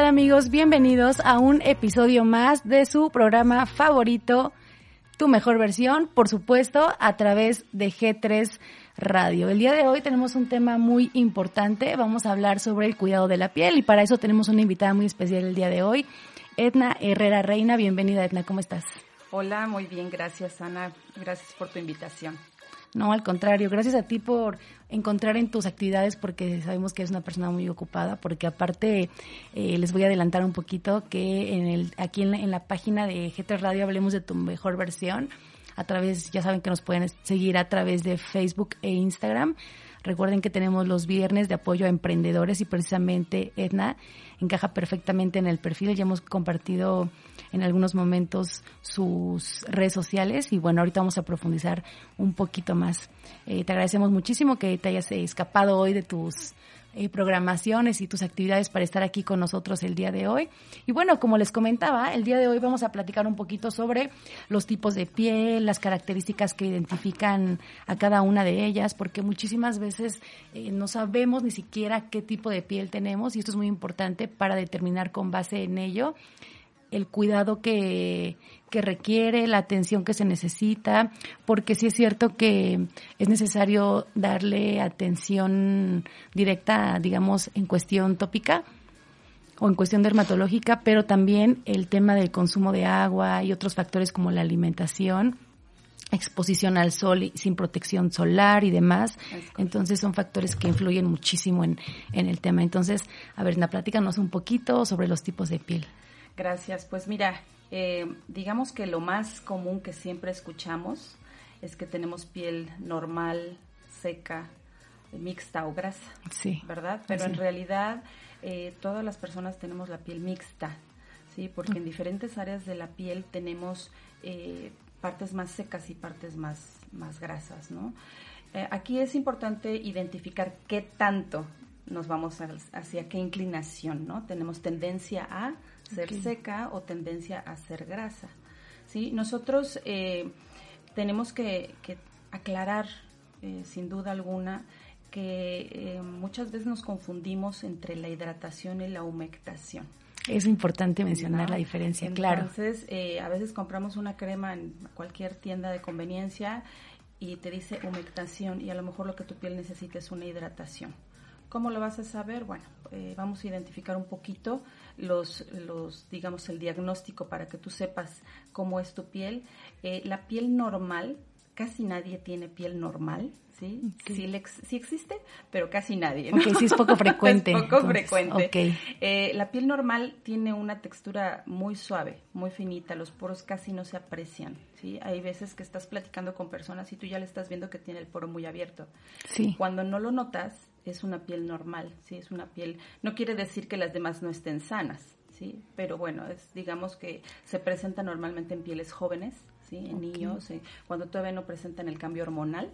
¿Qué tal amigos? Bienvenidos a un episodio más de su programa favorito, Tu Mejor Versión, por supuesto, a través de G3 Radio. El día de hoy tenemos un tema muy importante, vamos a hablar sobre el cuidado de la piel y para eso tenemos una invitada muy especial el día de hoy, Edna Herrera Reina. Bienvenida Edna, ¿cómo estás? Hola, muy bien, gracias Ana, gracias por tu invitación. No, al contrario, gracias a ti por encontrar en tus actividades, porque sabemos que eres una persona muy ocupada, porque aparte eh, les voy a adelantar un poquito que en el, aquí en la, en la página de G3 Radio hablemos de tu mejor versión. A través, ya saben que nos pueden seguir a través de Facebook e Instagram. Recuerden que tenemos los viernes de apoyo a emprendedores y precisamente Edna encaja perfectamente en el perfil. Ya hemos compartido en algunos momentos sus redes sociales y bueno, ahorita vamos a profundizar un poquito más. Eh, te agradecemos muchísimo que te hayas escapado hoy de tus eh, programaciones y tus actividades para estar aquí con nosotros el día de hoy. Y bueno, como les comentaba, el día de hoy vamos a platicar un poquito sobre los tipos de piel, las características que identifican a cada una de ellas, porque muchísimas veces eh, no sabemos ni siquiera qué tipo de piel tenemos y esto es muy importante para determinar con base en ello el cuidado que, que requiere, la atención que se necesita, porque sí es cierto que es necesario darle atención directa, digamos, en cuestión tópica o en cuestión dermatológica, pero también el tema del consumo de agua y otros factores como la alimentación exposición al sol y sin protección solar y demás. Entonces son factores que influyen muchísimo en, en el tema. Entonces, a ver, platícanos un poquito sobre los tipos de piel. Gracias. Pues mira, eh, digamos que lo más común que siempre escuchamos es que tenemos piel normal, seca, mixta o grasa, sí, ¿verdad? Pero en realidad eh, todas las personas tenemos la piel mixta, ¿sí? Porque en diferentes áreas de la piel tenemos eh, partes más secas y partes más, más grasas, ¿no? aquí es importante identificar qué tanto nos vamos hacia qué inclinación, ¿no? Tenemos tendencia a ser seca o tendencia a ser grasa. ¿sí? Nosotros eh, tenemos que, aclarar, eh, sin duda alguna, que eh, muchas veces nos confundimos entre la hidratación y la humectación. Es importante mencionar la diferencia, claro. Entonces, a veces compramos una crema en cualquier tienda de conveniencia y te dice humectación y a lo mejor lo que tu piel necesita es una hidratación. ¿Cómo lo vas a saber? Bueno, vamos a identificar un poquito los, los, digamos, el diagnóstico para que tú sepas cómo es tu piel. Eh, la piel normal, casi nadie tiene piel normal, ¿sí? Sí, existe, pero casi nadie. ¿no? sí es poco frecuente. es poco frecuente. Eh, la piel normal tiene una textura muy suave, muy finita, los poros casi no se aprecian, ¿sí? Hay veces que estás platicando con personas y tú ya le estás viendo que tiene el poro muy abierto. Sí. Cuando no lo notas, es una piel normal, ¿sí? Es una piel, no quiere decir que las demás no estén sanas, ¿sí? Pero bueno, es, digamos que se presenta normalmente en pieles jóvenes, ¿sí? En niños, eh, cuando todavía no presentan el cambio hormonal,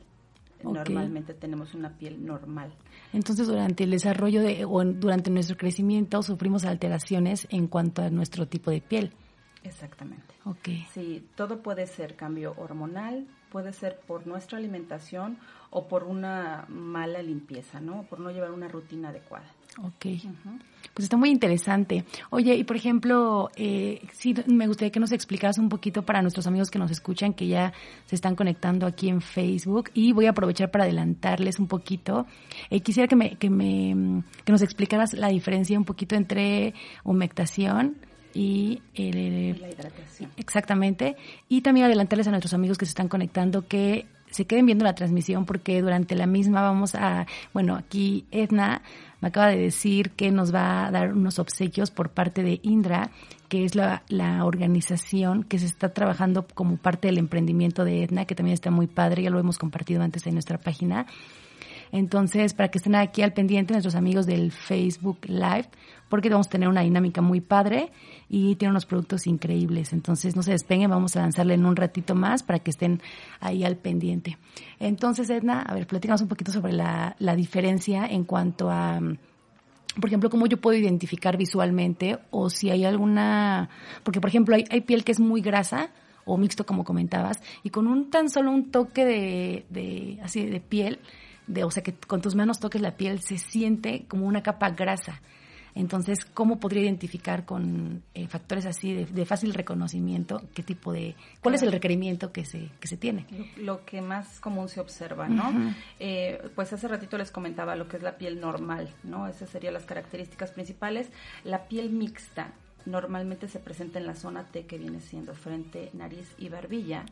normalmente tenemos una piel normal. Entonces, durante el desarrollo de, o durante nuestro crecimiento sufrimos alteraciones en cuanto a nuestro tipo de piel. Exactamente. Ok. Sí, todo puede ser cambio hormonal, puede ser por nuestra alimentación o por una mala limpieza, ¿no? Por no llevar una rutina adecuada. Ok. Pues está muy interesante. Oye, y por ejemplo, eh, sí, me gustaría que nos explicaras un poquito para nuestros amigos que nos escuchan, que ya se están conectando aquí en Facebook, y voy a aprovechar para adelantarles un poquito. Eh, quisiera que me, que me, que nos explicaras la diferencia un poquito entre humectación y la hidratación. Exactamente. Y también adelantarles a nuestros amigos que se están conectando que se queden viendo la transmisión porque durante la misma vamos a, bueno, aquí Edna me acaba de decir que nos va a dar unos obsequios por parte de Indra, que es la, la organización que se está trabajando como parte del emprendimiento de Edna, que también está muy padre, ya lo hemos compartido antes en nuestra página. Entonces, para que estén aquí al pendiente nuestros amigos del Facebook Live, porque vamos a tener una dinámica muy padre y tiene unos productos increíbles. Entonces, no se despeguen, vamos a lanzarle en un ratito más para que estén ahí al pendiente. Entonces, Edna, a ver, platícanos un poquito sobre la, la diferencia en cuanto a por ejemplo, cómo yo puedo identificar visualmente o si hay alguna, porque por ejemplo hay, hay, piel que es muy grasa o mixto como comentabas y con un tan solo un toque de, de así de piel, de, o sea que con tus manos toques la piel se siente como una capa grasa. Entonces, ¿cómo podría identificar con eh, factores así de, fácil reconocimiento qué tipo de, cuál es el requerimiento que se, que se tiene? Lo, que más común se observa, ¿no? Eh, pues hace ratito les comentaba lo que es la piel normal, ¿no? Esas serían las características principales. La piel mixta normalmente se presenta en la zona T que viene siendo frente, nariz y barbilla.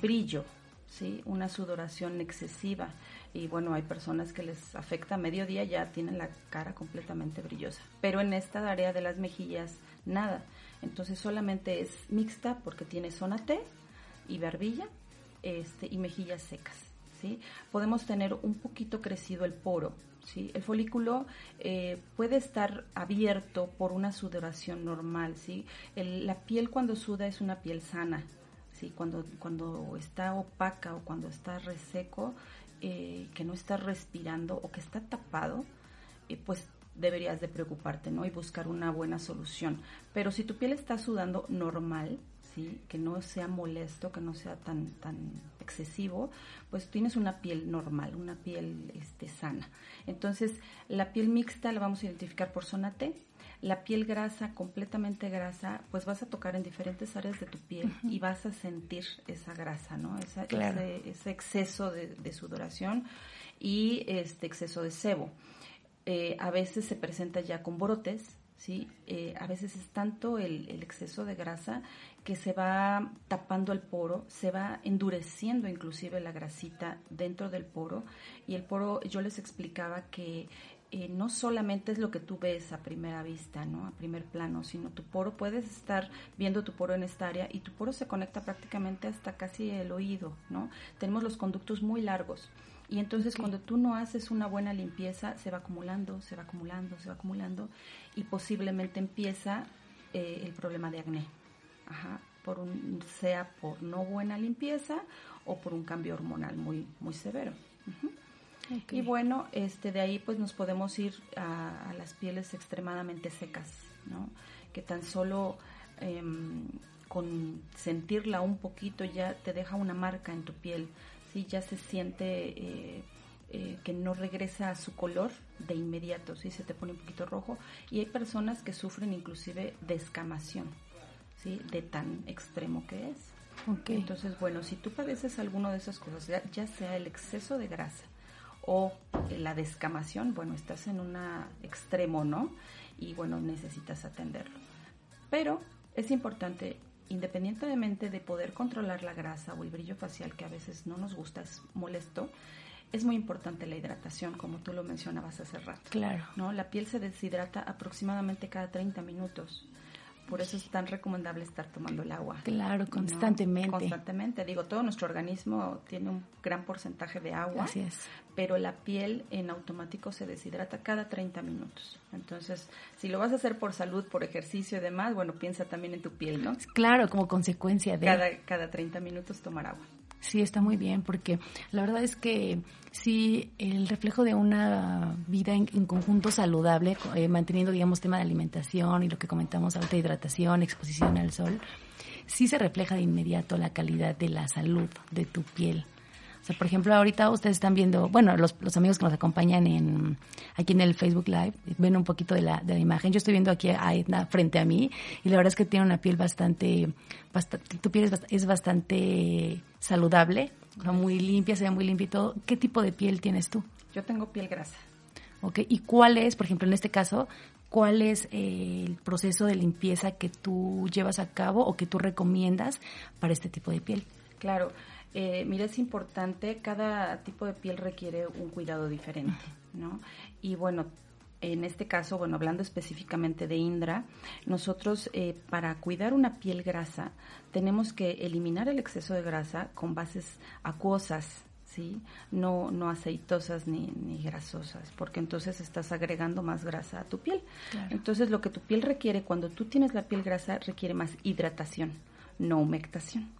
Brillo, ¿sí? Una sudoración excesiva. Y bueno, hay personas que les afecta a mediodía, ya tienen la cara completamente brillosa. Pero en esta área de las mejillas, nada. Entonces solamente es mixta porque tiene zona T y barbilla este, y mejillas secas. ¿sí? Podemos tener un poquito crecido el poro. ¿sí? El folículo eh, puede estar abierto por una sudoración normal. ¿sí? la piel cuando suda es una piel sana. ¿Sí? Cuando, cuando está opaca o cuando está reseco, eh, que no está respirando o que está tapado, eh, pues deberías de preocuparte, ¿no? Y buscar una buena solución. Pero si tu piel está sudando normal, ¿sí? Que no sea molesto, que no sea tan, tan excesivo, pues tienes una piel normal, una piel este, sana. Entonces, la piel mixta la vamos a identificar por zona T, la piel grasa, completamente grasa, pues vas a tocar en diferentes áreas de tu piel y vas a sentir esa grasa, ¿no? ese, exceso de, sudoración y este exceso de sebo. Eh, a veces se presenta ya con brotes, ¿sí? Eh, a veces es tanto el, el, exceso de grasa que se va tapando el poro, se va endureciendo inclusive la grasita dentro del poro y el poro, yo les explicaba que eh, no solamente es lo que tú ves a primera vista, ¿no? A primer plano, sino tu poro, puedes estar viendo tu poro en esta área y tu poro se conecta prácticamente hasta casi el oído, ¿no? Tenemos los conductos muy largos. Y entonces cuando tú no haces una buena limpieza, se va acumulando, se va acumulando, se va acumulando y posiblemente empieza eh, el problema de acné. Ajá, por un, sea por no buena limpieza o por un cambio hormonal muy, muy severo. Y bueno, este, de ahí pues nos podemos ir a, las pieles extremadamente secas, ¿no? Que tan solo em, con sentirla un poquito ya te deja una marca en tu piel, ¿sí? Ya se siente eh, eh, que no regresa a su color de inmediato, ¿sí? Se te pone un poquito rojo. Y hay personas que sufren inclusive de escamación, ¿sí? De tan extremo que es. Entonces, bueno, si tú padeces alguno de esas cosas, ya sea el exceso de grasa, o la descamación, bueno, estás en un extremo, ¿no? Y bueno, necesitas atenderlo. Pero es importante, independientemente de poder controlar la grasa o el brillo facial, que a veces no nos gusta, es molesto, es muy importante la hidratación, como tú lo mencionabas hace rato. Claro. ¿no? La piel se deshidrata aproximadamente cada 30 minutos. Por eso es tan recomendable estar tomando el agua. Claro, constantemente. Constantemente. Digo, todo nuestro organismo tiene un gran porcentaje de agua. Así es. Pero la piel en automático se deshidrata cada 30 minutos. Entonces, si lo vas a hacer por salud, por ejercicio y demás, bueno, piensa también en tu piel, ¿no? Claro, como consecuencia de... Cada, cada 30 minutos tomar agua. Sí, está muy bien, porque la verdad es que sí, el reflejo de una vida en, conjunto saludable, eh, manteniendo, digamos, tema de alimentación y lo que comentamos ahorita, hidratación, exposición al sol, sí se refleja de inmediato la calidad de la salud de tu piel por ejemplo, ahorita ustedes están viendo, bueno, los, los amigos que nos acompañan en aquí en el Facebook Live ven un poquito de la, de la imagen. Yo estoy viendo aquí a Edna frente a mí y la verdad es que tiene una piel bastante, bastante tu piel es, bastante saludable, muy limpia, se ve muy limpia y todo. ¿Qué tipo de piel tienes tú? Yo tengo piel grasa. Ok, ¿y cuál es, por ejemplo, en este caso, cuál es eh, el proceso de limpieza que tú llevas a cabo o que tú recomiendas para este tipo de piel? Claro, eh, mira, es importante, cada tipo de piel requiere un cuidado diferente, ¿no? Y bueno, en este caso, bueno, hablando específicamente de Indra, nosotros eh, para cuidar una piel grasa tenemos que eliminar el exceso de grasa con bases acuosas, ¿sí? No, no aceitosas ni, ni grasosas, porque entonces estás agregando más grasa a tu piel. Entonces lo que tu piel requiere cuando tú tienes la piel grasa requiere más hidratación, no humectación.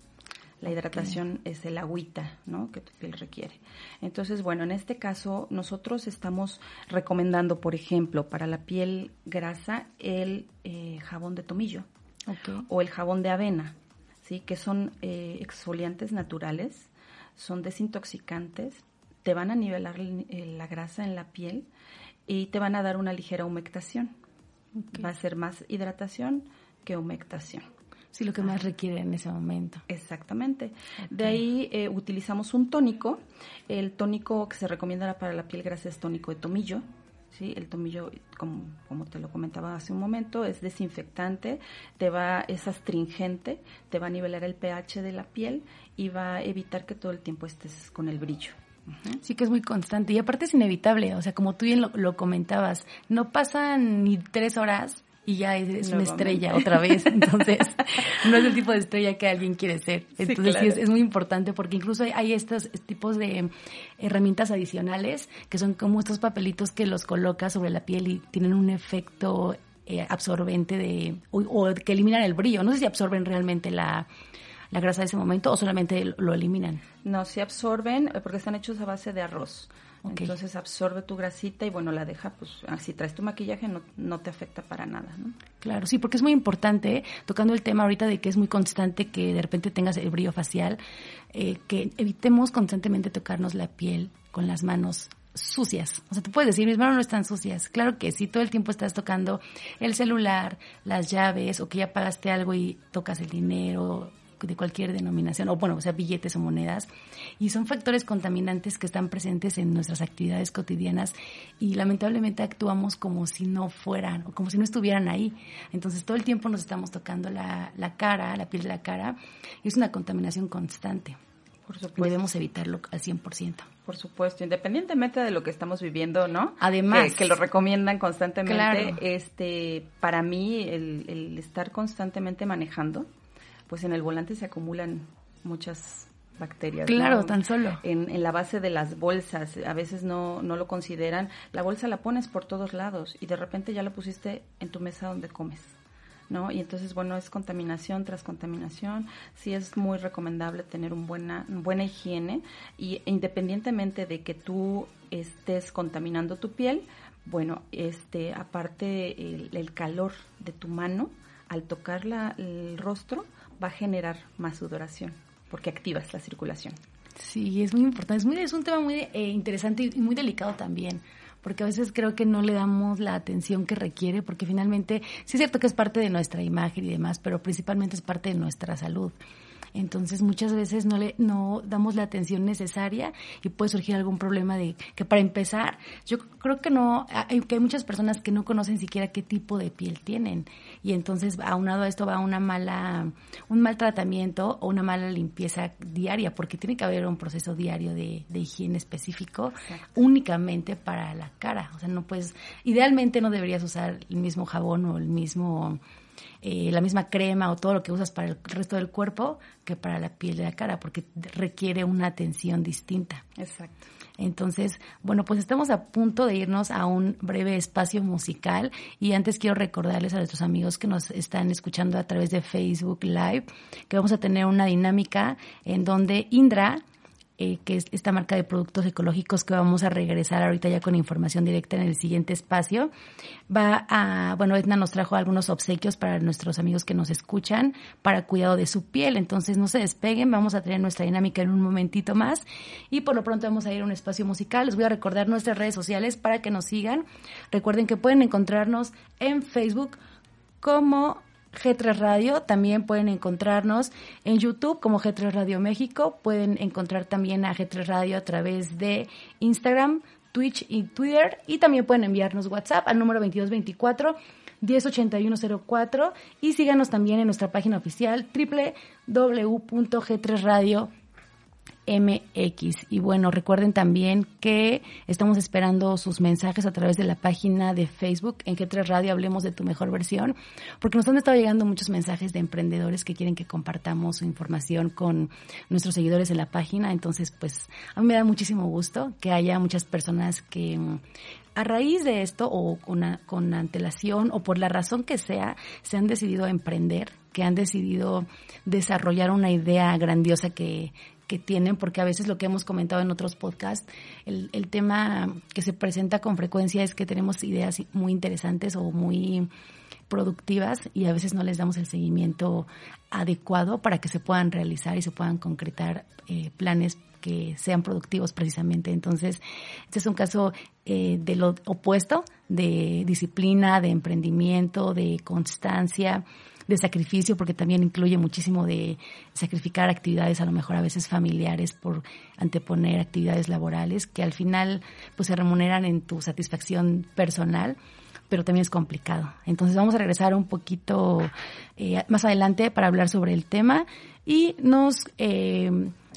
La hidratación es el agüita, ¿no? Que tu piel requiere. Entonces, bueno, en este caso nosotros estamos recomendando, por ejemplo, para la piel grasa, el eh, jabón de tomillo o el jabón de avena, ¿sí? Que son eh, exfoliantes naturales, son desintoxicantes, te van a nivelar la grasa en la piel y te van a dar una ligera humectación. Va a ser más hidratación que humectación. Sí, lo que más requiere en ese momento. Exactamente. De ahí eh, utilizamos un tónico. El tónico que se recomienda para la piel grasa es tónico de tomillo. ¿sí? El tomillo, como, como, te lo comentaba hace un momento, es desinfectante, te va, es astringente, te va a nivelar el pH de la piel y va a evitar que todo el tiempo estés con el brillo. Sí que es muy constante y aparte es inevitable, o sea, como tú bien lo, lo comentabas, no pasan ni tres horas y ya es, una estrella otra vez. Entonces, no es el tipo de estrella que alguien quiere ser. Entonces, sí, es, muy importante porque incluso hay, estos tipos de herramientas adicionales que son como estos papelitos que los colocas sobre la piel y tienen un efecto eh, absorbente de o, que eliminan el brillo. No sé si absorben realmente la, la grasa de ese momento o solamente lo eliminan. No, se absorben eh, porque están hechos a base de arroz. Entonces absorbe tu grasita y bueno, la deja, pues si traes tu maquillaje no, no te afecta para nada, ¿no? Claro, sí, porque es muy importante, tocando el tema ahorita de que es muy constante que de repente tengas el brillo facial, eh, que evitemos constantemente tocarnos la piel con las manos sucias. O sea, tú puedes decir, mis manos no están sucias. Claro que si todo el tiempo estás tocando el celular, las llaves, o que ya pagaste algo y tocas el dinero, de cualquier denominación, o bueno, o sea, billetes o monedas, y son factores contaminantes que están presentes en nuestras actividades cotidianas y lamentablemente actuamos como si no fueran o como si no estuvieran ahí. Entonces todo el tiempo nos estamos tocando la, la cara, la piel de la cara, y es una contaminación constante. Por supuesto. Debemos evitarlo al 100%. Por supuesto, independientemente de lo que estamos viviendo, ¿no? Además. Que, lo recomiendan constantemente. Este, para mí, el, el estar constantemente manejando, pues en el volante se acumulan muchas bacterias. Claro, tan solo. En, en, la base de las bolsas, a veces no, no lo consideran. La bolsa la pones por todos lados y de repente ya la pusiste en tu mesa donde comes. ¿No? Y entonces, bueno, es contaminación tras contaminación. Sí es muy recomendable tener un buena, buena higiene y independientemente de que tú estés contaminando tu piel, bueno, este, aparte el, el calor de tu mano al tocar la, el rostro, va a generar más sudoración porque activas la circulación. Sí, es muy importante. Es, muy, es un tema muy eh, interesante y muy delicado también porque a veces creo que no le damos la atención que requiere, porque finalmente sí es cierto que es parte de nuestra imagen y demás, pero principalmente es parte de nuestra salud. Entonces muchas veces no le no damos la atención necesaria y puede surgir algún problema de que para empezar, yo creo que no hay, que hay muchas personas que no conocen siquiera qué tipo de piel tienen. Y entonces aunado a esto va una mala un mal tratamiento o una mala limpieza diaria porque tiene que haber un proceso diario de, de higiene específico únicamente para la cara, o sea, no puedes idealmente no deberías usar el mismo jabón o el mismo eh, la misma crema o todo lo que usas para el resto del cuerpo que para la piel de la cara, porque requiere una atención distinta. Exacto. Entonces, bueno, pues estamos a punto de irnos a un breve espacio musical y antes quiero recordarles a nuestros amigos que nos están escuchando a través de Facebook Live que vamos a tener una dinámica en donde Indra eh, que es esta marca de productos ecológicos que vamos a regresar ahorita ya con información directa en el siguiente espacio. Va a, bueno, Edna nos trajo algunos obsequios para nuestros amigos que nos escuchan para cuidado de su piel, entonces no se despeguen, vamos a tener nuestra dinámica en un momentito más y por lo pronto vamos a ir a un espacio musical. Les voy a recordar nuestras redes sociales para que nos sigan. Recuerden que pueden encontrarnos en Facebook como G3 Radio, también pueden encontrarnos en YouTube como G3 Radio México, pueden encontrar también a G3 Radio a través de Instagram, Twitch y Twitter. Y también pueden enviarnos WhatsApp al número 2224 108104 y síganos también en nuestra página oficial www.g3radio.com MX. Y bueno, recuerden también que estamos esperando sus mensajes a través de la página de Facebook en G3 Radio Hablemos de tu mejor versión, porque nos han estado llegando muchos mensajes de emprendedores que quieren que compartamos su información con nuestros seguidores en la página. Entonces, pues a mí me da muchísimo gusto que haya muchas personas que a raíz de esto o con, con antelación o por la razón que sea, se han decidido a emprender, que han decidido desarrollar una idea grandiosa que, que tienen, porque a veces lo que hemos comentado en otros podcasts, el, el tema que se presenta con frecuencia es que tenemos ideas muy interesantes o muy productivas y a veces no les damos el seguimiento adecuado para que se puedan realizar y se puedan concretar eh, planes que sean productivos precisamente. Entonces, este es un caso eh, de lo opuesto, de disciplina, de emprendimiento, de constancia, de sacrificio, porque también incluye muchísimo de sacrificar actividades a lo mejor a veces familiares por anteponer actividades laborales que al final pues se remuneran en tu satisfacción personal pero también es complicado. Entonces vamos a regresar un poquito eh, más adelante para hablar sobre el tema y nos eh,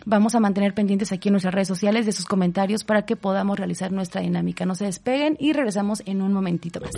vamos a mantener pendientes aquí en nuestras redes sociales de sus comentarios para que podamos realizar nuestra dinámica. No se despeguen y regresamos en un momentito más.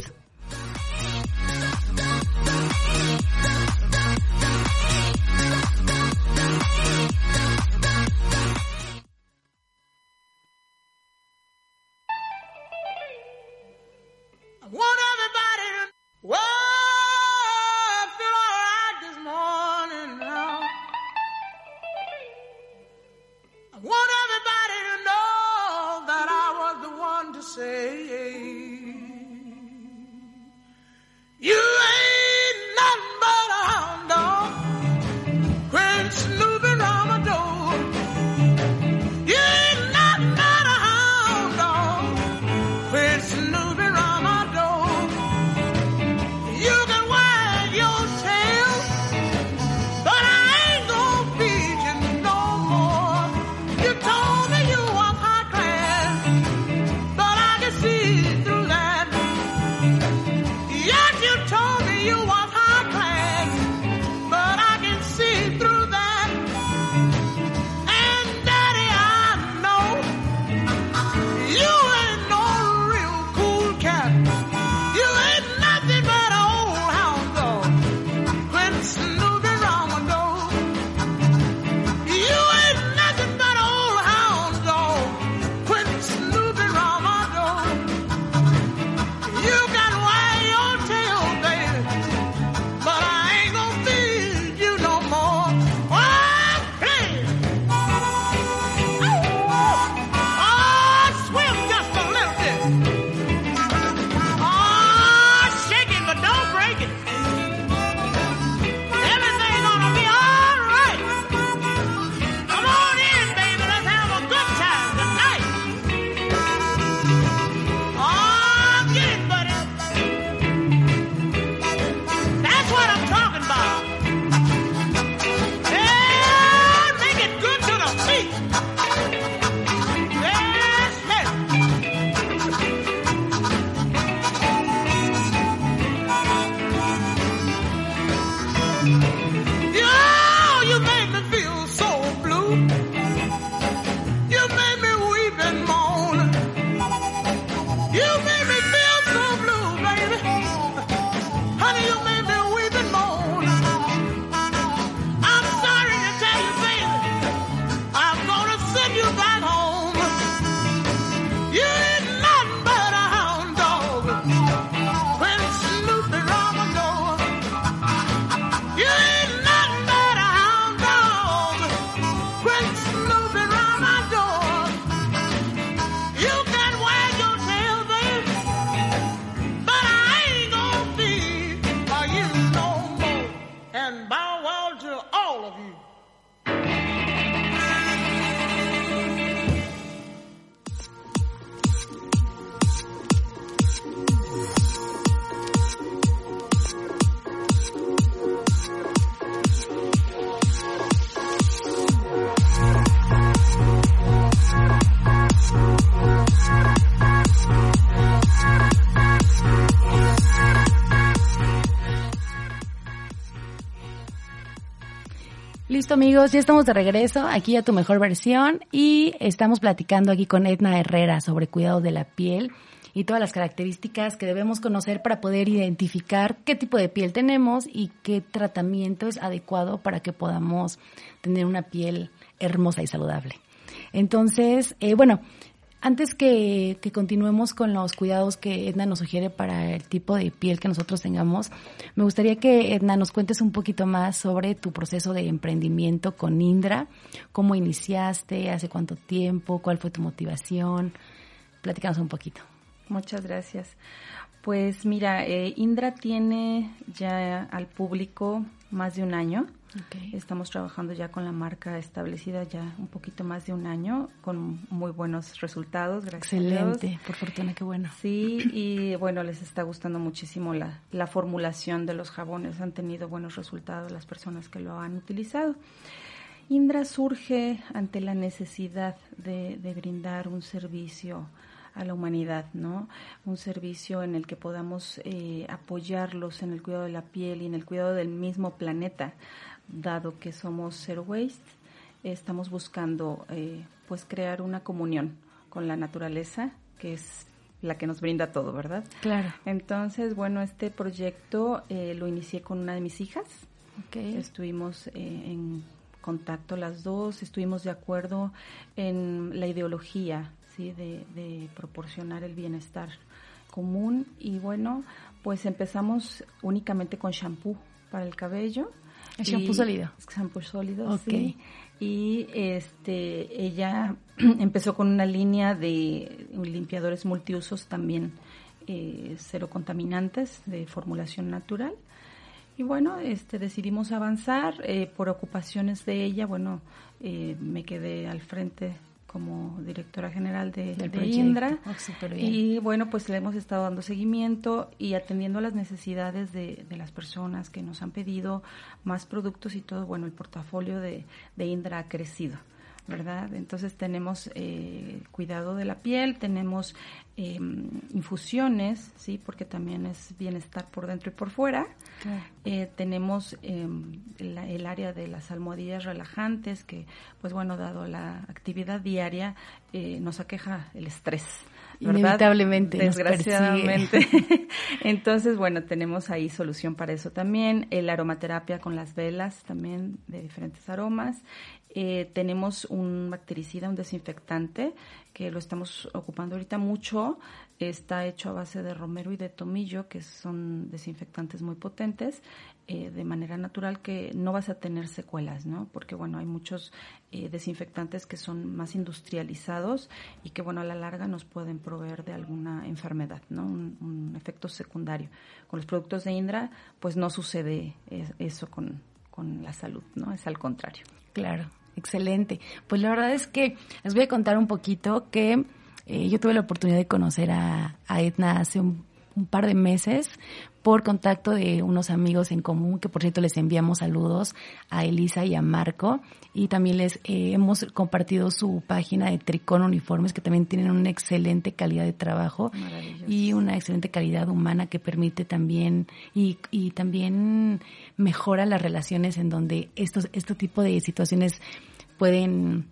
Amigos, ya estamos de regreso aquí a tu mejor versión y estamos platicando aquí con Edna Herrera sobre cuidado de la piel y todas las características que debemos conocer para poder identificar qué tipo de piel tenemos y qué tratamiento es adecuado para que podamos tener una piel hermosa y saludable. Entonces, eh, bueno, antes que, continuemos con los cuidados que Edna nos sugiere para el tipo de piel que nosotros tengamos, me gustaría que Edna nos cuentes un poquito más sobre tu proceso de emprendimiento con Indra, cómo iniciaste, hace cuánto tiempo, cuál fue tu motivación. Platícanos un poquito. Muchas gracias. Pues mira, eh, Indra tiene ya al público más de un año. Estamos trabajando ya con la marca establecida ya un poquito más de un año, con muy buenos resultados, gracias Excelente, por fortuna, qué bueno. Sí, y bueno, les está gustando muchísimo la, la formulación de los jabones, han tenido buenos resultados las personas que lo han utilizado. Indra surge ante la necesidad de, de brindar un servicio a la humanidad, ¿no? Un servicio en el que podamos eh, apoyarlos en el cuidado de la piel y en el cuidado del mismo planeta, dado que somos zero waste, estamos buscando eh, pues crear una comunión con la naturaleza, que es la que nos brinda todo, ¿verdad? Claro. Entonces, bueno, este proyecto eh, lo inicié con una de mis hijas. Okay. Estuvimos en contacto las dos, estuvimos de acuerdo en la ideología ¿sí? de, proporcionar el bienestar común y bueno, pues empezamos únicamente con shampoo para el cabello. ¿El shampoo sólido? Shampoo sólido, sí. Y este, ella empezó con una línea de limpiadores multiusos también eh, cero contaminantes de formulación natural. Y bueno, este, decidimos avanzar eh, por ocupaciones de ella. Bueno, eh, me quedé al frente como directora general de, Indra. Oh, y bueno, pues le hemos estado dando seguimiento y atendiendo a las necesidades de, las personas que nos han pedido más productos y todo. Bueno, el portafolio de, de Indra ha crecido. ¿Verdad? Entonces tenemos eh, cuidado de la piel, tenemos em, infusiones, ¿sí? Porque también es bienestar por dentro y por fuera. Eh, tenemos em, el área de las almohadillas relajantes, que, pues bueno, dado la actividad diaria, eh, nos aqueja el estrés. Inevitablemente. Desgraciadamente. Entonces, bueno, tenemos ahí solución para eso también. El aromaterapia con las velas también de diferentes aromas. Eh, tenemos un bactericida, un desinfectante, que lo estamos ocupando ahorita mucho. Está hecho a base de romero y de tomillo, que son desinfectantes muy potentes, eh, de manera natural que no vas a tener secuelas, ¿no? Porque, bueno, hay muchos eh, desinfectantes que son más industrializados y que, bueno, a la larga nos pueden proveer de alguna enfermedad, ¿no? Un, un efecto secundario. Con los productos de Indra, pues no sucede eso con, con la salud, ¿no? Es al contrario. Claro. Excelente. Pues la verdad es que les voy a contar un poquito que eh, yo tuve la oportunidad de conocer a, a Edna hace un, par de meses por contacto de unos amigos en común, que por cierto les enviamos saludos a Elisa y a Marco, y también les eh, hemos compartido su página de Tricón Uniformes, que también tienen una excelente calidad de trabajo y una excelente calidad humana que permite también, y, y también mejora las relaciones en donde estos, este tipo de situaciones pueden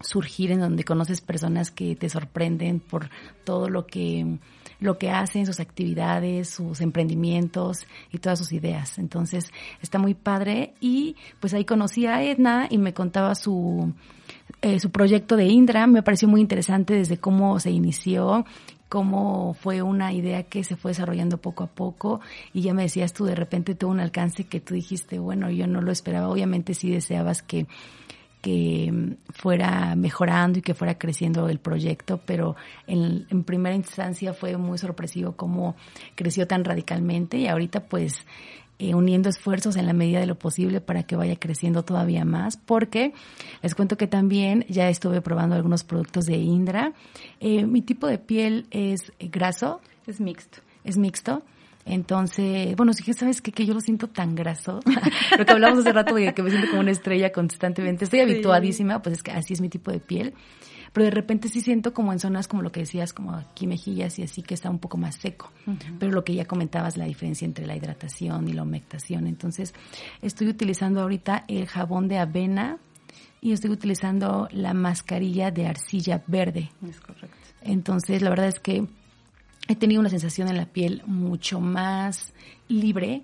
surgir en donde conoces personas que te sorprenden por todo lo que lo que hacen, sus actividades, sus emprendimientos y todas sus ideas. Entonces, está muy padre. Y pues ahí conocí a Edna y me contaba su eh, su proyecto de Indra, me pareció muy interesante desde cómo se inició, cómo fue una idea que se fue desarrollando poco a poco. Y ya me decías tú de repente tuvo un alcance que tú dijiste, bueno, yo no lo esperaba, obviamente sí deseabas que que fuera mejorando y que fuera creciendo el proyecto, pero en, en, primera instancia fue muy sorpresivo cómo creció tan radicalmente y ahorita pues eh, uniendo esfuerzos en la medida de lo posible para que vaya creciendo todavía más, porque les cuento que también ya estuve probando algunos productos de Indra. Eh, mi tipo de piel es graso. Es mixto. Es mixto. Entonces, bueno, si sabes que, que yo lo siento tan graso, lo que hablamos hace rato de que me siento como una estrella constantemente, estoy habituadísima, pues es que así es mi tipo de piel, pero de repente sí siento como en zonas como lo que decías, como aquí mejillas y así que está un poco más seco, pero lo que ya comentabas, la diferencia entre la hidratación y la humectación, entonces estoy utilizando ahorita el jabón de avena y estoy utilizando la mascarilla de arcilla verde. Es correcto. Entonces, la verdad es que he tenido una sensación en la piel mucho más libre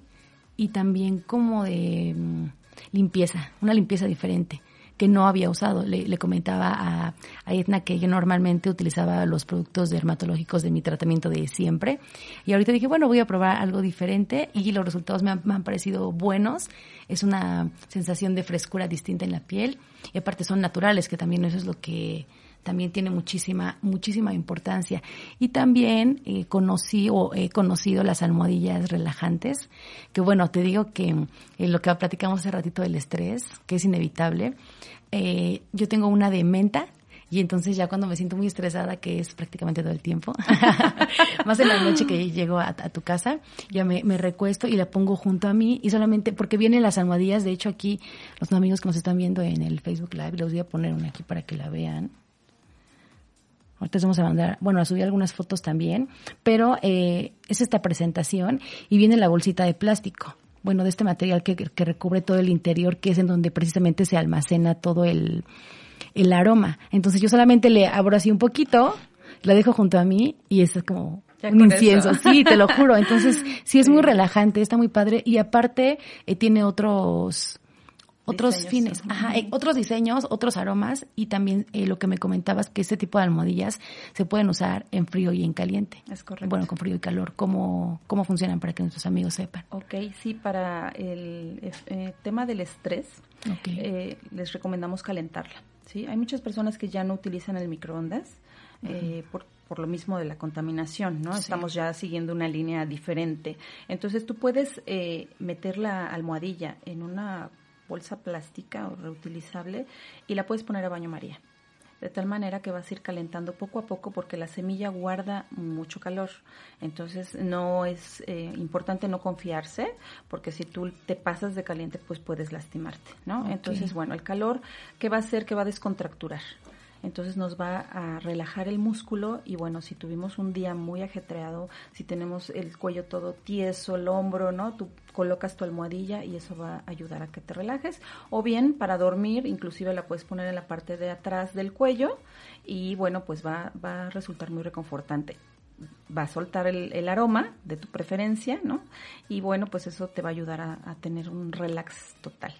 y también como de mm, limpieza, una limpieza diferente que no había usado. Le, comentaba a, a, Edna que yo normalmente utilizaba los productos dermatológicos de mi tratamiento de siempre. Y ahorita dije, bueno, voy a probar algo diferente y los resultados me han, me han parecido buenos. Es una sensación de frescura distinta en la piel. Y aparte son naturales, que también eso es lo que también tiene muchísima, muchísima importancia. Y también eh, conocí o he conocido las almohadillas relajantes, que bueno, te digo que en lo que platicamos hace ratito del estrés, que es inevitable, eh, yo tengo una de menta, y entonces ya cuando me siento muy estresada, que es prácticamente todo el tiempo, más en la noche que llego a, tu casa, ya me, recuesto y la pongo junto a mí y solamente porque vienen las almohadillas, de hecho aquí los amigos que nos están viendo en el Facebook Live, les voy a poner una aquí para que la vean. Ahorita vamos a mandar, bueno, a subir algunas fotos también, pero eh, es esta presentación y viene la bolsita de plástico bueno, de este material que, que, recubre todo el interior, que es en donde precisamente se almacena todo el, el aroma. Entonces yo solamente le abro así un poquito, la dejo junto a mí y es como un incienso, sí, te lo juro. Entonces sí es muy relajante, está muy padre y aparte eh, tiene otros otros fines, ajá, eh, otros diseños, otros aromas y también eh, lo que me comentabas que este tipo de almohadillas se pueden usar en frío y en caliente. Es correcto. Bueno, con frío y calor. ¿Cómo, cómo funcionan para que nuestros amigos sepan? Ok, sí, para el tema del estrés les recomendamos calentarla. ¿sí? Hay muchas personas que ya no utilizan el microondas eh, por, por, lo mismo de la contaminación, ¿no? Estamos ya siguiendo una línea diferente. Entonces tú puedes eh, meter la almohadilla en una bolsa plástica o reutilizable y la puedes poner a baño María de tal manera que vas a ir calentando poco a poco porque la semilla guarda mucho calor. Entonces no es eh, importante no confiarse porque si tú te pasas de caliente pues puedes lastimarte, ¿no? Entonces, bueno, el calor, ¿qué va a hacer? Que va a descontracturar entonces nos va a relajar el músculo y bueno, si tuvimos un día muy ajetreado, si tenemos el cuello todo tieso, el hombro, ¿no? Tú colocas tu almohadilla y eso va a ayudar a que te relajes. O bien para dormir, inclusive la puedes poner en la parte de atrás del cuello y bueno, pues va, a resultar muy reconfortante va a soltar el, aroma de tu preferencia, ¿no? Y bueno, pues eso te va a ayudar a tener un relax total.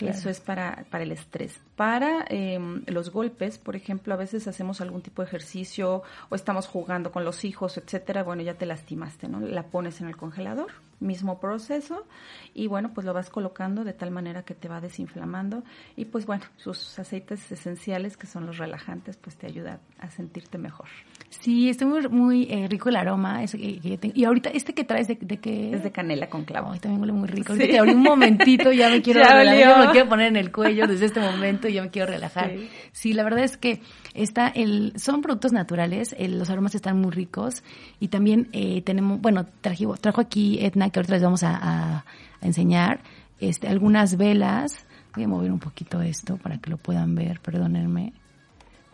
Eso es para, para el estrés. Para em, los golpes, por ejemplo, a veces hacemos algún tipo de ejercicio o estamos jugando con los hijos, etcétera. Bueno, ya te lastimaste, ¿no? La pones en el congelador, mismo proceso, y bueno, pues lo vas colocando de tal manera que te va desinflamando. Y pues bueno, sus aceites esenciales, que son los relajantes, pues te ayudan a sentirte mejor. Sí, está muy, muy eh, rico el aroma. y ahorita, ¿este que traes de, de qué? Es de canela con clavo. Ay, también huele muy rico. Ahorita que abrí un momentito, ya me quiero relajar, me quiero poner en el cuello desde este momento, ya me quiero relajar. Sí, la verdad es que está el, son productos naturales, los aromas están muy ricos y también eh, tenemos, bueno, trajo, trajo aquí Edna, que ahorita les vamos a, enseñar, este, algunas velas. Voy a mover un poquito esto para que lo puedan ver, perdónenme.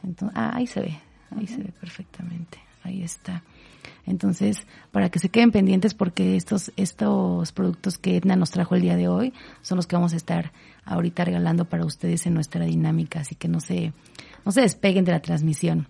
Entonces, ah, ahí se ve, Ahí se ve perfectamente. Ahí está. Entonces, para que se queden pendientes porque estos, estos productos que Edna nos trajo el día de hoy son los que vamos a estar ahorita regalando para ustedes en nuestra dinámica, así que no se, no se despeguen de la transmisión.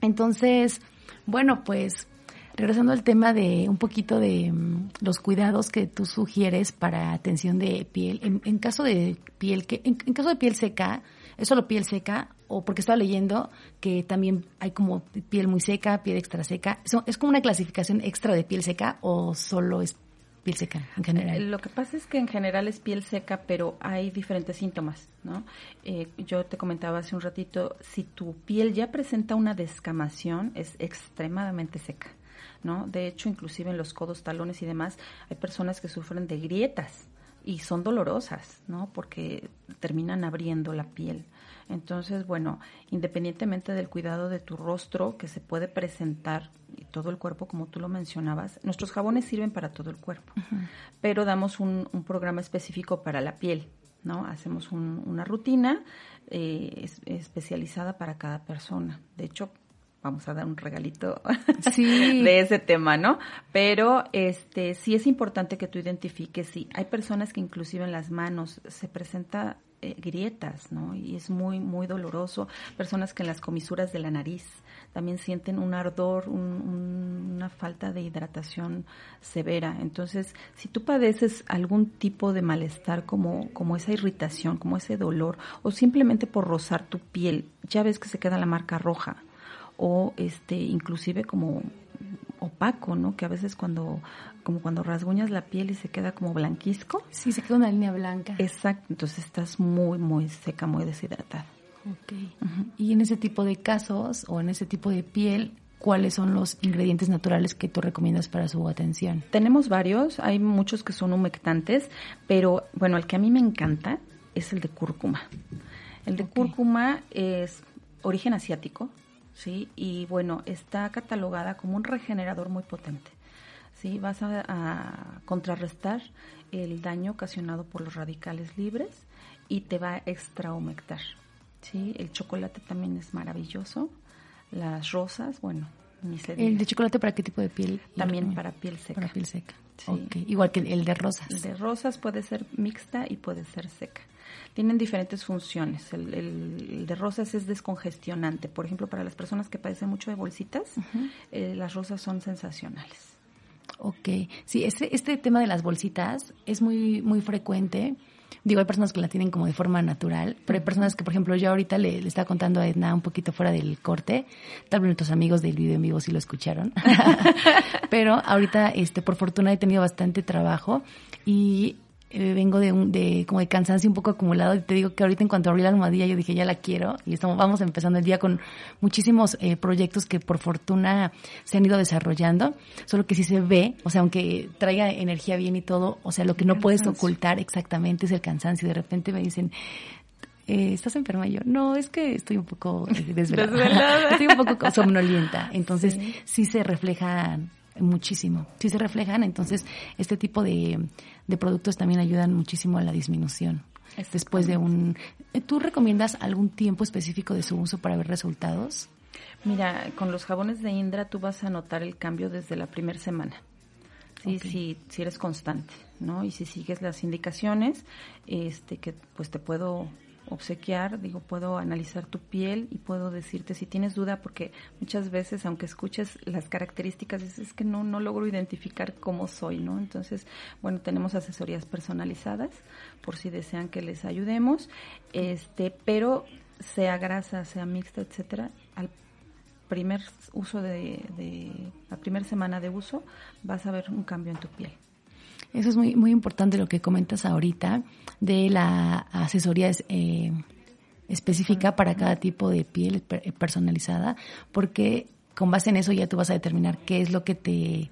Entonces, bueno, pues regresando al tema de un poquito de mm, los cuidados que tú sugieres para atención de piel, en, caso de piel que, en, caso de piel seca, ¿es solo piel seca o porque estaba leyendo que también hay como piel muy seca, piel extra seca. ¿Es como una clasificación extra de piel seca o solo es piel seca en general? Lo que pasa es que en general es piel seca, pero hay diferentes síntomas, ¿no? Eh, yo te comentaba hace un ratito, si tu piel ya presenta una descamación, es extremadamente seca. ¿No? De hecho, inclusive en los codos, talones y demás, hay personas que sufren de grietas y son dolorosas, ¿no? Porque terminan abriendo la piel. Entonces, bueno, independientemente del cuidado de tu rostro que se puede presentar y todo el cuerpo, como tú lo mencionabas, nuestros jabones sirven para todo el cuerpo, pero damos un, programa específico para la piel, ¿no? Hacemos una rutina eh, especializada para cada persona. De hecho, vamos a dar un regalito de ese tema, ¿no? Pero este sí es importante que tú identifiques si hay personas que inclusive en las manos se presenta eh, grietas, ¿no? Y es muy, muy doloroso. Personas que en las comisuras de la nariz también sienten un ardor, una falta de hidratación severa. Entonces, si tú padeces algún tipo de malestar como, como esa irritación, como ese dolor, o simplemente por rozar tu piel, ya ves que se queda la marca roja, o este, inclusive como opaco, ¿no? Que a veces cuando, como cuando rasguñas la piel y se queda como blanquisco. Sí, se queda una línea blanca. Exacto, entonces estás muy, muy seca, muy deshidratada. Okay. Y en ese tipo de casos o en ese tipo de piel, ¿cuáles son los ingredientes naturales que tú recomiendas para su atención? Tenemos varios, hay muchos que son humectantes, pero bueno, el que a mí me encanta es el de cúrcuma. El de cúrcuma es origen asiático, ¿sí? Y bueno, está catalogada como un regenerador muy potente. ¿sí? Vas a, contrarrestar el daño ocasionado por los radicales libres y te va a extrahumectar. ¿sí? El chocolate también es maravilloso. Las rosas, bueno, ni se ¿El de chocolate para qué tipo de piel? También para piel seca. Para piel seca. Igual que el de rosas. El de rosas puede ser mixta y puede ser seca. Tienen diferentes funciones. El, de rosas es descongestionante. Por ejemplo, para las personas que padecen mucho de bolsitas, eh, las rosas son sensacionales. Ok, sí, este, este tema de las bolsitas es muy, muy frecuente. Digo, hay personas que la tienen como de forma natural, pero hay personas que, por ejemplo, yo ahorita le, le estaba contando a Edna un poquito fuera del corte, tal vez nuestros amigos del video en vivo sí lo escucharon, pero ahorita, este, por fortuna he tenido bastante trabajo y eh, vengo de, un, de como de cansancio un poco acumulado y te digo que ahorita en cuanto abrí la almohadilla yo dije ya la quiero y estamos vamos empezando el día con muchísimos eh, proyectos que por fortuna se han ido desarrollando solo que si se ve o sea aunque traiga energía bien y todo o sea lo que no puedes ocultar exactamente es el cansancio de repente me dicen eh, ¿estás enferma? Y yo, no, es que estoy un poco desvelada. estoy un poco somnolienta. Entonces, sí se reflejan muchísimo. Si se reflejan, entonces este tipo de, productos también ayudan muchísimo a la disminución. Después de un... ¿Tú recomiendas algún tiempo específico de su uso para ver resultados? Mira, con los jabones de Indra tú vas a notar el cambio desde la primera semana. Sí, si, si eres constante, ¿no? Y si sigues las indicaciones, este, que pues te puedo obsequiar, digo, puedo analizar tu piel y puedo decirte si tienes duda, porque muchas veces, aunque escuches las características, es que no, no logro identificar cómo soy, ¿no? Entonces, bueno, tenemos asesorías personalizadas por si desean que les ayudemos, este, pero sea grasa, sea mixta, etcétera, al primer uso de, de la primera semana de uso, vas a ver un cambio en tu piel. Eso es muy, muy importante lo que comentas ahorita de la asesoría eh, específica para cada tipo de piel personalizada, porque con base en eso ya tú vas a determinar qué es lo que te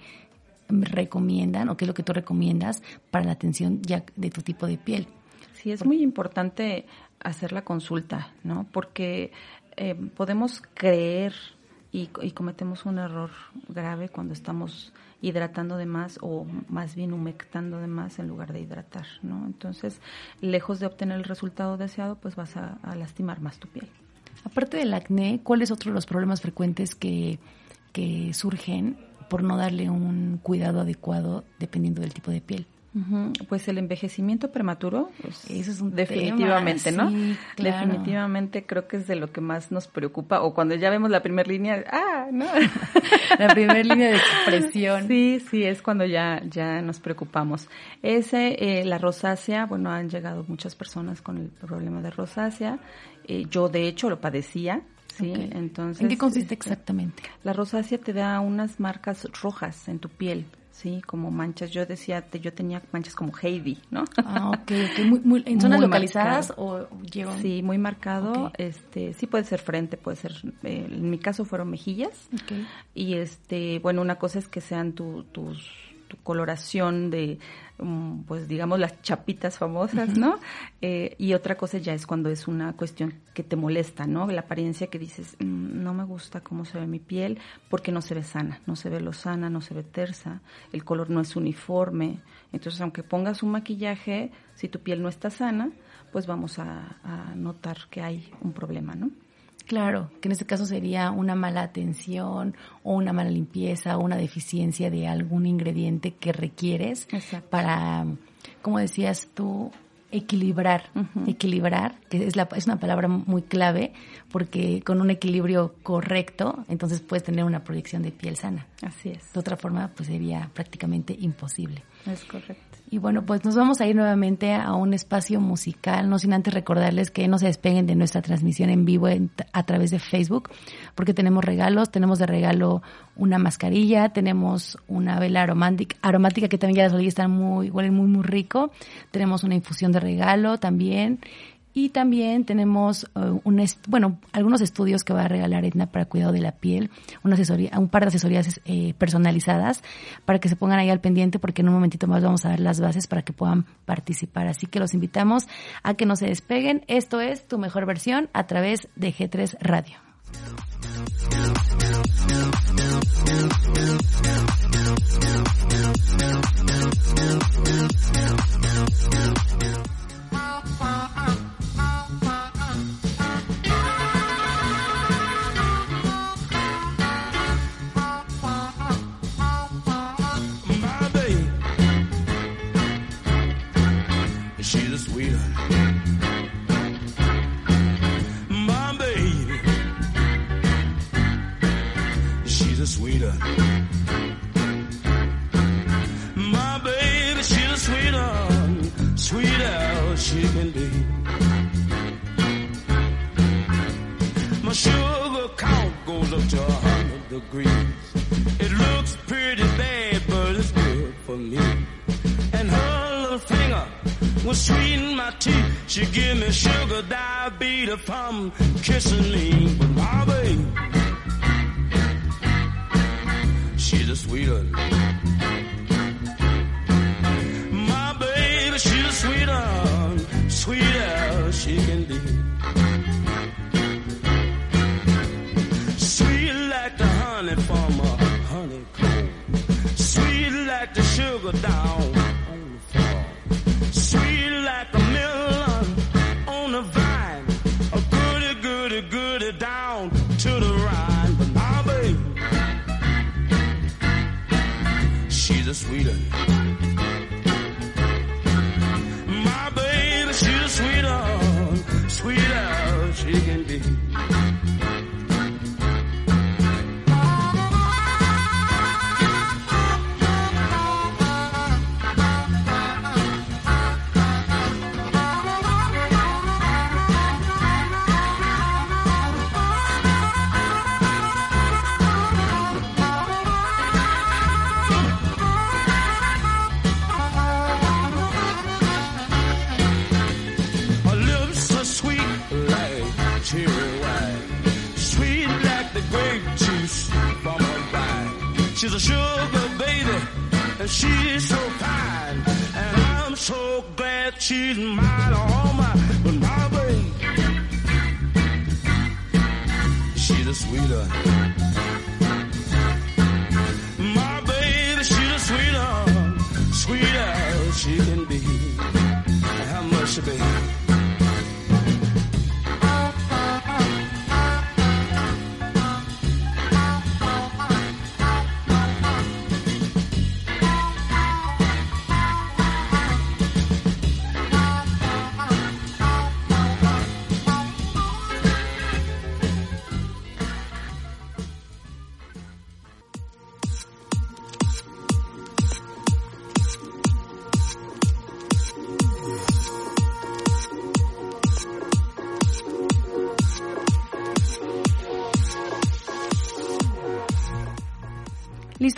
recomiendan o qué es lo que tú recomiendas para la atención ya de tu tipo de piel. Sí, es muy importante hacer la consulta, ¿no? Porque eh, podemos creer y, y, cometemos un error grave cuando estamos hidratando de más o más bien humectando de más en lugar de hidratar, ¿no? Entonces, lejos de obtener el resultado deseado, pues vas a, lastimar más tu piel. Aparte del acné, ¿cuáles otros los problemas frecuentes que, que surgen por no darle un cuidado adecuado dependiendo del tipo de piel? Pues el envejecimiento prematuro, pues, eso es un definitivamente, ¿no? Definitivamente creo que es de lo que más nos preocupa o cuando ya vemos la primera línea, ah, no. la primera línea de expresión. Sí, sí, es cuando ya ya nos preocupamos. Ese eh, la rosácea, bueno, han llegado muchas personas con el problema de rosácea. Eh, yo de hecho lo padecía, Sí, entonces. ¿En qué consiste este, exactamente? La rosácea te da unas marcas rojas en tu piel. Sí, como manchas. Yo decía, yo tenía manchas como Heidi, ¿no? Ah, ok, ¿En zonas localizadas o llevan? Sí, muy marcado. Este, sí puede ser frente, puede ser, eh, en mi caso fueron mejillas. Okay. Y este, bueno, una cosa es que sean tus coloración de, mm, pues digamos, las chapitas famosas, ¿no? Eh, y otra cosa ya es cuando es una cuestión que te molesta, ¿no? La apariencia que dices, mm, no me gusta cómo se ve mi piel porque no se ve sana, no se ve lo sana, no se ve tersa, el color no es uniforme. Entonces, aunque pongas un maquillaje, si tu piel no está sana, pues vamos a, a notar que hay un problema, ¿no? Claro, que en este caso sería una mala atención o una mala limpieza o una deficiencia de algún ingrediente que requieres para, como decías tú, equilibrar, equilibrar, que es, la, es una palabra muy clave, porque con un equilibrio correcto, entonces puedes tener una proyección de piel sana. Así es. De otra forma, pues sería prácticamente imposible. Es correcto. Y bueno, pues nos vamos a ir nuevamente a un espacio musical, no sin antes recordarles que no se despeguen de nuestra transmisión en vivo a través de Facebook, porque tenemos regalos, tenemos de regalo una mascarilla, tenemos una vela aromática, aromática que también ya las olí están muy, huelen muy, muy rico, tenemos una infusión de regalo también, Y también tenemos uh, un bueno, algunos estudios que va a regalar Edna para cuidado de la piel, una asesoría, un par de asesorías eh, personalizadas para que se pongan ahí al pendiente porque en un momentito más vamos a dar las bases para que puedan participar. Así que los invitamos a que no se despeguen. Esto es tu mejor versión a través de G3 Radio. You give me sugar diabetes from kissing the sugar.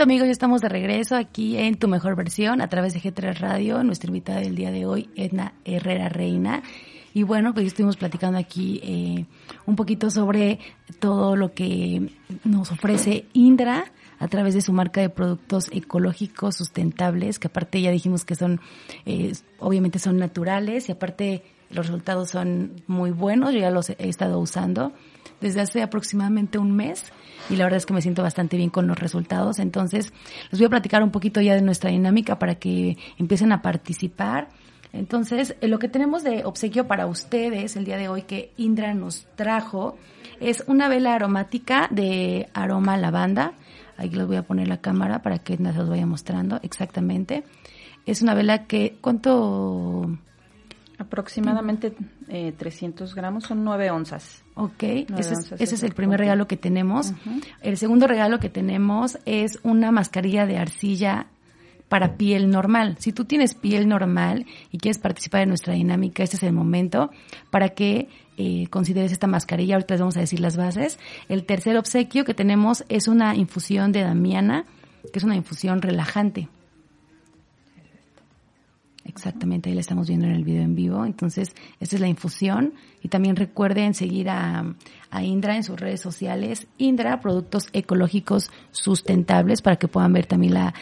Amigos, ya estamos de regreso aquí en Tu Mejor Versión a través de G3 Radio. Nuestra invitada del día de hoy, Edna Herrera Reina. Y bueno, pues estuvimos platicando aquí eh, un poquito sobre todo lo que nos ofrece Indra a través de su marca de productos ecológicos sustentables, que aparte ya dijimos que son, eh, obviamente son naturales y aparte los resultados son muy buenos, yo ya los he estado usando desde hace aproximadamente un mes y la verdad es que me siento bastante bien con los resultados. Entonces, les voy a platicar un poquito ya de nuestra dinámica para que empiecen a participar. Entonces, eh, lo que tenemos de obsequio para ustedes el día de hoy que Indra nos trajo es una vela aromática de aroma lavanda. Ahí les voy a poner la cámara para que nos los vaya mostrando exactamente. Es una vela que, ¿cuánto? Aproximadamente 300 eh, gramos, son 9 onzas. Ok, ese, es, el primer regalo que tenemos. El segundo regalo que tenemos es una mascarilla de arcilla para piel normal. Si tú tienes piel normal y quieres participar en nuestra dinámica, este es el momento para que eh, consideres esta mascarilla. Ahorita les vamos a decir las bases. El tercer obsequio que tenemos es una infusión de Damiana, que es una infusión relajante. Exactamente, ahí la estamos viendo en el video en vivo. Entonces, esta es la infusión. Y también recuerden seguir a, a Indra en sus redes sociales. Indra, productos ecológicos sustentables, para que puedan ver también la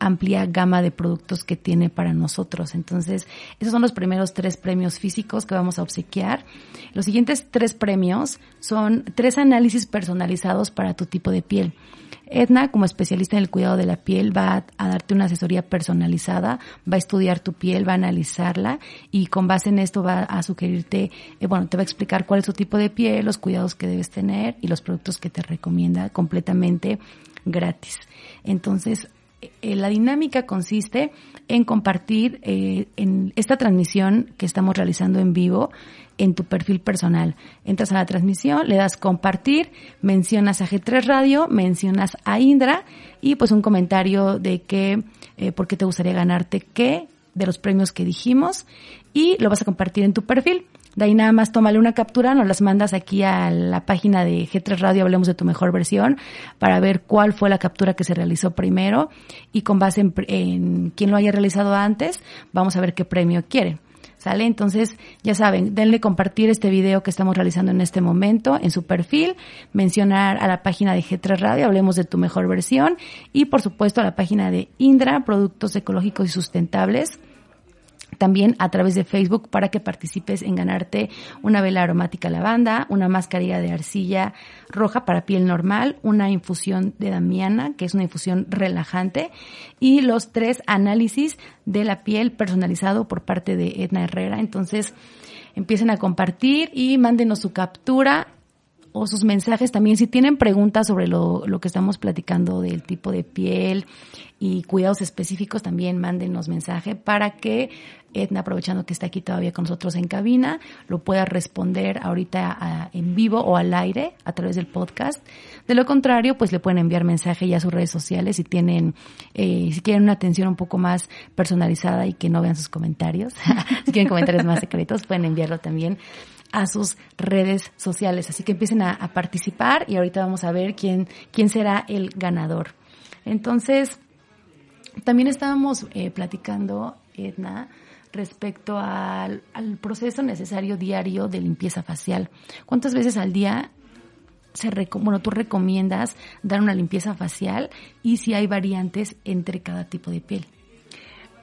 amplia gama de productos que tiene para nosotros. Entonces, esos son los primeros tres premios físicos que vamos a obsequiar. Los siguientes tres premios son tres análisis personalizados para tu tipo de piel. Edna, como especialista en el cuidado de la piel, va a, darte una asesoría personalizada, va a estudiar tu piel, va a analizarla y con base en esto va a sugerirte, eh, bueno, te va a explicar cuál es tu tipo de piel, los cuidados que debes tener y los productos que te recomienda completamente gratis. Entonces, la dinámica consiste en compartir eh, en esta transmisión que estamos realizando en vivo en tu perfil personal. Entras a la transmisión, le das compartir, mencionas a G3 Radio, mencionas a Indra y pues un comentario de que, eh, por qué te gustaría ganarte qué de los premios que dijimos y lo vas a compartir en tu perfil. De ahí nada más tómale una captura, nos las mandas aquí a la página de G3 Radio, hablemos de tu mejor versión, para ver cuál fue la captura que se realizó primero y con base en, en quién lo haya realizado antes, vamos a ver qué premio quiere. ¿Sale? Entonces, ya saben, denle compartir este video que estamos realizando en este momento en su perfil, mencionar a la página de G3 Radio, hablemos de tu mejor versión, y por supuesto a la página de Indra, Productos Ecológicos y Sustentables, también a través de Facebook para que participes en ganarte una vela aromática lavanda, una mascarilla de arcilla roja para piel normal, una infusión de damiana, que es una infusión relajante, y los tres análisis de la piel personalizado por parte de Edna Herrera. Entonces, empiecen a compartir y mándenos su captura o sus mensajes también. Si tienen preguntas sobre lo, lo que estamos platicando del tipo de piel y cuidados específicos, también mándenos mensaje para que Edna, aprovechando que está aquí todavía con nosotros en cabina, lo pueda responder ahorita en vivo o al aire a través del podcast. De lo contrario, pues le pueden enviar mensaje ya a sus redes sociales si tienen, eh, si quieren una atención un poco más personalizada y que no vean sus comentarios. si quieren comentarios más secretos, pueden enviarlo también a sus redes sociales. Así que empiecen a, participar y ahorita vamos a ver quién, quién será el ganador. Entonces, también estábamos eh, platicando, Edna, respecto al, al, proceso necesario diario de limpieza facial. ¿Cuántas veces al día se bueno, tú recomiendas dar una limpieza facial y si hay variantes entre cada tipo de piel?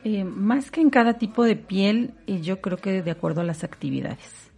Eh, más que en cada tipo de piel, eh, yo creo que de acuerdo a las actividades.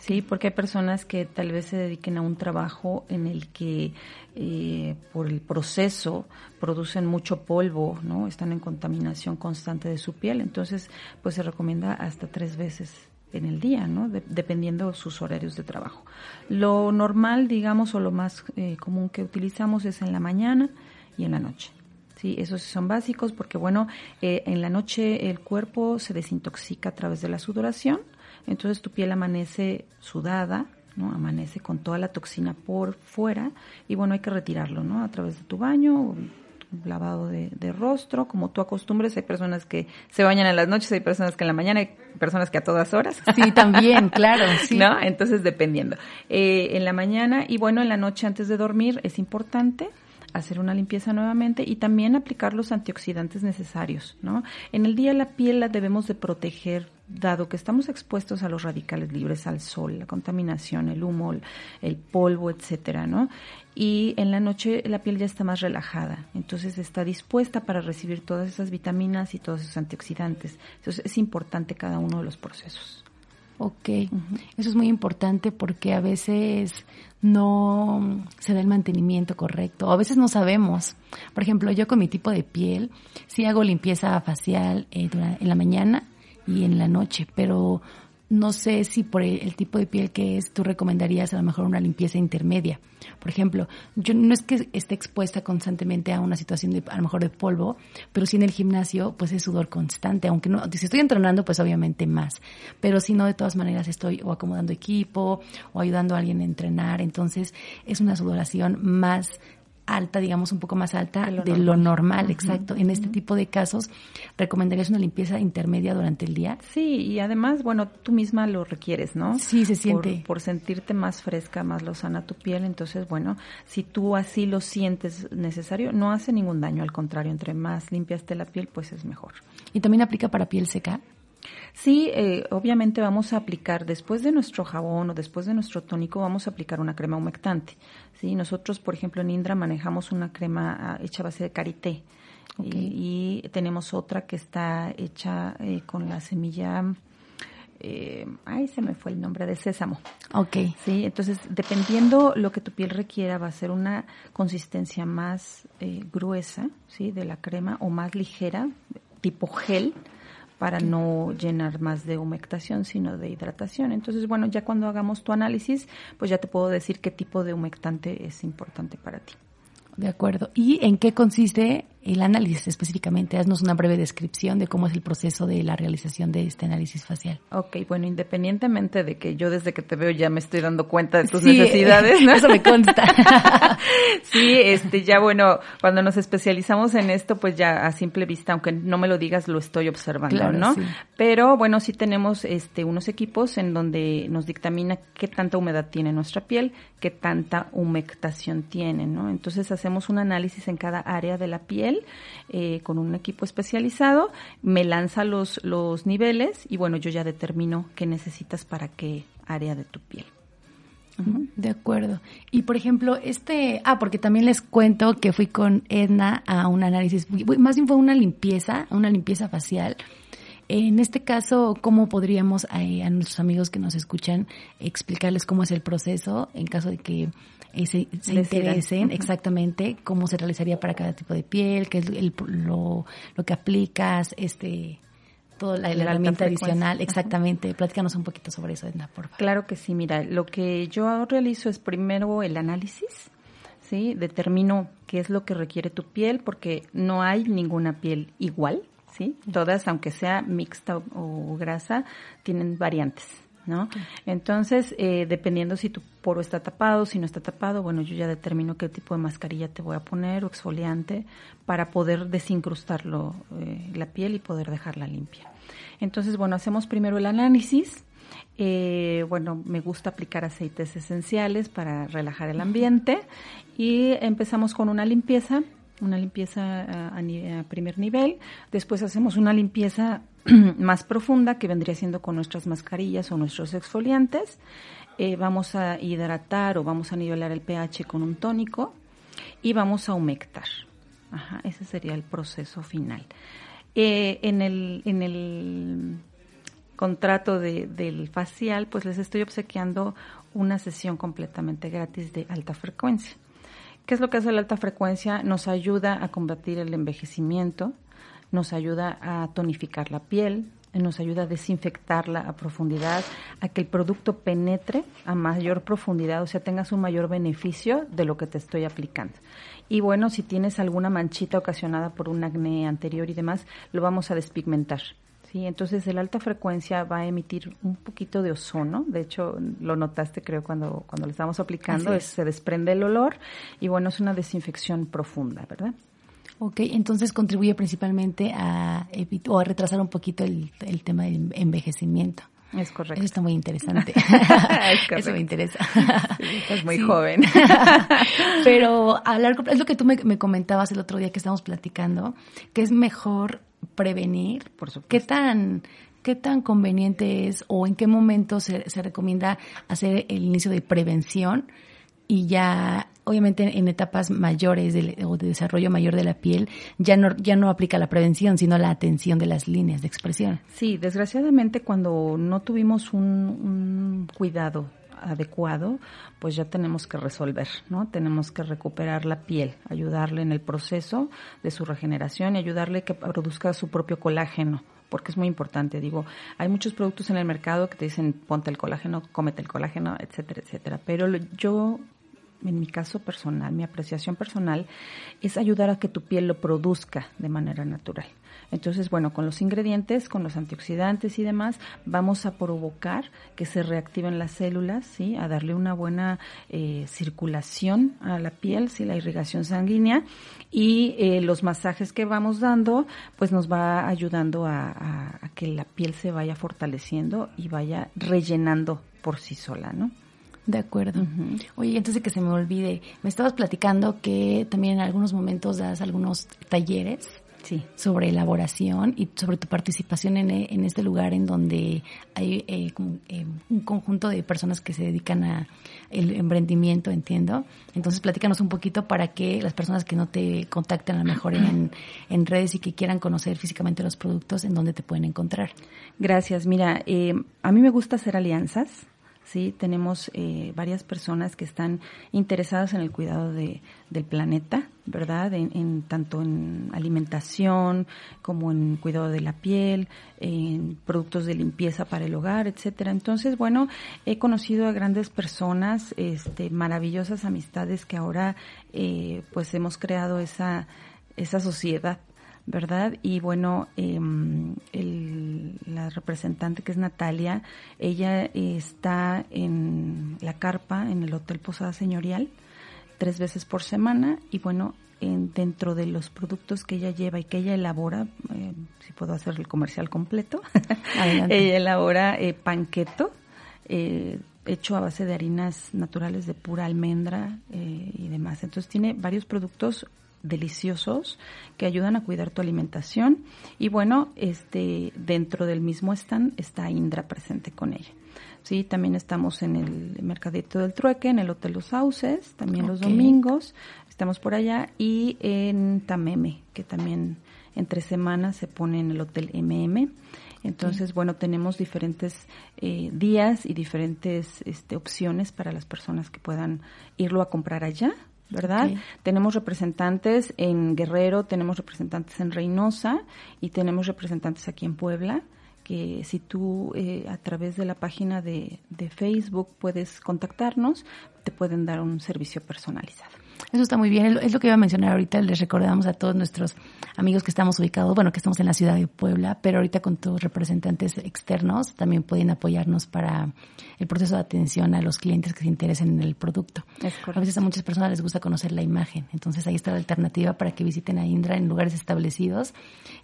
Sí, porque hay personas que tal vez se dediquen a un trabajo en el que eh, por el proceso producen mucho polvo, ¿no? Están en contaminación constante de su piel, entonces pues se recomienda hasta tres veces en el día, ¿no? dependiendo de sus horarios de trabajo. Lo normal, digamos, o lo más eh, común que utilizamos es en la mañana y en la noche. Sí, esos son básicos porque, bueno, eh, en la noche el cuerpo se desintoxica a través de la sudoración entonces tu piel amanece sudada, ¿no? Amanece con toda la toxina por fuera y bueno, hay que retirarlo, ¿no? A través de tu baño, lavado de, rostro, como tú acostumbres. Hay personas que se bañan en las noches, hay personas que en la mañana, hay personas que a todas horas. Sí, también, claro. Sí. ¿No? Entonces, dependiendo. Eh, en la mañana y bueno, en la noche antes de dormir es importante hacer una limpieza nuevamente y también aplicar los antioxidantes necesarios, ¿no? En el día la piel la debemos de proteger dado que estamos expuestos a los radicales libres, al sol, la contaminación, el humo, el polvo, etcétera, ¿no? Y en la noche la piel ya está más relajada, entonces está dispuesta para recibir todas esas vitaminas y todos esos antioxidantes. Entonces es importante cada uno de los procesos. Ok, eso es muy importante porque a veces no se da el mantenimiento correcto, a veces no sabemos. Por ejemplo, yo con mi tipo de piel, si hago limpieza facial eh, en la mañana y en la noche, pero no sé si por el, tipo de piel que es, tú recomendarías a lo mejor una limpieza intermedia. Por ejemplo, yo no es que esté expuesta constantemente a una situación de, a lo mejor de polvo, pero sí en el gimnasio, pues es sudor constante, aunque no, si estoy entrenando, pues obviamente más, pero si no, de todas maneras estoy o acomodando equipo o ayudando a alguien a entrenar, entonces es una sudoración más alta, digamos un poco más alta De lo de lo normal, exacto. En este tipo de casos, ¿recomendarías una limpieza intermedia durante el día? Sí, y además, bueno, tú misma lo requieres, ¿no? Sí, se siente. Por, sentirte más fresca, más lozana tu piel. Entonces, bueno, si tú así lo sientes necesario, no hace ningún daño. Al contrario, entre más limpia esté la piel, pues es mejor. ¿Y también aplica para piel seca? Sí, eh, obviamente vamos a aplicar, después de nuestro jabón o después de nuestro tónico, vamos a aplicar una crema humectante. Sí, nosotros, por ejemplo, en Indra manejamos una crema ah, hecha a base de karité. Y tenemos otra que está hecha eh, con la semilla, eh, ay, se me fue el nombre, de sésamo. Ok. Sí, entonces dependiendo lo que tu piel requiera va a ser una consistencia más eh, gruesa, sí, de la crema o más ligera, tipo gel, para no llenar más de humectación, sino de hidratación. Entonces, bueno, ya cuando hagamos tu análisis, pues ya te puedo decir qué tipo de humectante es importante para ti. De acuerdo. ¿Y en qué consiste el análisis específicamente? Haznos una breve descripción de cómo es el proceso de la realización de este análisis facial. Ok, bueno, independientemente de que yo desde que te veo ya me estoy dando cuenta de tus Sí, necesidades, ¿no? Eso me consta. sí, este, ya bueno, cuando nos especializamos en esto, pues ya a simple vista, aunque no me lo digas, lo estoy observando, Claro, ¿no? sí. Pero bueno, sí tenemos este unos equipos en donde nos dictamina qué tanta humedad tiene nuestra piel, qué tanta humectación tiene, ¿no? Entonces hacemos un análisis en cada área de la piel eh, con un equipo especializado, me lanza los, los niveles y bueno, yo ya determino qué necesitas para qué área de tu piel. De acuerdo. Y por ejemplo, este, ah, porque también les cuento que fui con Edna a un análisis, más bien fue una limpieza, una limpieza facial. En este caso, ¿cómo podríamos a nuestros amigos que nos escuchan explicarles cómo es el proceso en caso de que eh, se, interesen exactamente cómo se realizaría para cada tipo de piel, qué es el- lo, lo que aplicas, este, toda la, La herramienta adicional, Ajá. exactamente. Platícanos un poquito sobre eso, Edna, por favor. Claro que sí, mira, lo que yo realizo es primero el análisis, ¿sí? Determino qué es lo que requiere tu piel, porque no hay ninguna piel igual, ¿sí? Todas, aunque sea mixta o, o grasa, tienen variantes, ¿no? Entonces, eh, dependiendo si tu poro está tapado, si no está tapado, bueno, yo ya determino qué tipo de mascarilla te voy a poner o exfoliante para poder desincrustarlo eh, la piel y poder dejarla limpia. Entonces, bueno, hacemos primero el análisis. Eh, bueno, me gusta aplicar aceites esenciales para relajar el ambiente y empezamos con una limpieza, una limpieza a, primer nivel. Después hacemos una limpieza más profunda que vendría siendo con nuestras mascarillas o nuestros exfoliantes. Eh, vamos a hidratar o vamos a nivelar el pH con un tónico y vamos a humectar. Ese sería el proceso final. Eh, en el, en el contrato de, del facial, pues les estoy obsequiando una sesión completamente gratis de alta frecuencia. ¿Qué es lo que hace la alta frecuencia? Nos ayuda a combatir el envejecimiento, nos ayuda a tonificar la piel, nos ayuda a desinfectarla a profundidad, a que el producto penetre a mayor profundidad, o sea, tengas un mayor beneficio de lo que te estoy aplicando. Y bueno, si tienes alguna manchita ocasionada por un acné anterior y demás, lo vamos a despigmentar. Sí, entonces el alta frecuencia va a emitir un poquito de ozono. De hecho, lo notaste creo cuando, cuando lo estábamos aplicando, es. es- se desprende el olor y bueno, es una desinfección profunda, ¿verdad? Ok, entonces contribuye principalmente a o a retrasar un poquito el, el tema del envejecimiento. Es correcto. Eso está muy interesante. correcto. Eso me interesa. Sí, estás muy Sí. joven. Pero a largo es lo que tú me, me comentabas el otro día que estábamos platicando, que es mejor prevenir. Por supuesto. ¿Qué tan, qué tan conveniente es o en qué momento se, se recomienda hacer el inicio de prevención? Y ya, obviamente, en etapas mayores del- o de desarrollo mayor de la piel, ya no, ya no aplica la prevención, sino la atención de las líneas de expresión. Sí, desgraciadamente cuando no tuvimos un, un cuidado adecuado, pues ya tenemos que resolver, ¿no? Tenemos que recuperar la piel, ayudarle en el proceso de su regeneración y ayudarle que produzca su propio colágeno, porque es muy importante. Digo, hay muchos productos en el mercado que te dicen ponte el colágeno, cómete el colágeno, etcétera, etcétera. Pero yo en mi caso personal, mi apreciación personal, es ayudar a que tu piel lo produzca de manera natural. Entonces, bueno, con los ingredientes, con los antioxidantes y demás, vamos a provocar que se reactiven las células, ¿sí? A darle una buena eh, circulación a la piel, ¿sí? La irrigación sanguínea y eh, los masajes que vamos dando, pues nos va ayudando a, a que la piel se vaya fortaleciendo y vaya rellenando por sí sola, ¿no? De acuerdo. Oye, antes de que se me olvide, me estabas platicando que también en algunos momentos das algunos talleres sí. sobre elaboración y sobre tu participación en, en este lugar en donde hay eh, eh, un conjunto de personas que se dedican a el emprendimiento, entiendo. Entonces, platícanos un poquito para que las personas que no te contacten a lo mejor en, en redes y que quieran conocer físicamente los productos, en dónde te pueden encontrar. Gracias. Mira, eh, a mí me gusta hacer alianzas ¿sí? Tenemos eh, varias personas que están interesadas en el cuidado de, del planeta, ¿verdad? En, tanto en alimentación como en cuidado de la piel, en productos de limpieza para el hogar, etcétera. Entonces, bueno, he conocido a grandes personas, este, maravillosas amistades que ahora, eh, pues hemos creado esa, esa sociedad ¿verdad? Y bueno, em, la representante que es Natalia, ella está en la carpa en el Hotel Posada Señorial tres veces por semana y bueno, en, dentro de los productos que ella lleva y que ella elabora, eh, si puedo hacer el comercial completo, ella elabora eh, panqueto. Eh, hecho a base de harinas naturales de pura almendra eh, y demás. Entonces tiene varios productos deliciosos que ayudan a cuidar tu alimentación. Y bueno, este dentro del mismo stand está Indra presente con ella. Sí, también estamos en el Mercadito del Trueque, en el Hotel Los Sauces, también los domingos, estamos por allá y en Tameme, que también entre semanas se pone en el Hotel MM. Entonces, bueno, tenemos diferentes eh, días y diferentes este, opciones para las personas que puedan irlo a comprar allá ¿verdad? Tenemos representantes en Guerrero, tenemos representantes en Reynosa y tenemos representantes aquí en Puebla que si tú eh, a través de la página de, de Facebook puedes contactarnos, te pueden dar un servicio personalizado. Eso está muy bien. Es lo que iba a mencionar ahorita. Les recordamos a todos nuestros amigos que estamos ubicados, bueno, que estamos en la ciudad de Puebla, pero ahorita con tus representantes externos también pueden apoyarnos para el proceso de atención a los clientes que se interesen en el producto. a veces a muchas personas les gusta conocer la imagen. Entonces ahí está la alternativa para que visiten a Indra en lugares establecidos,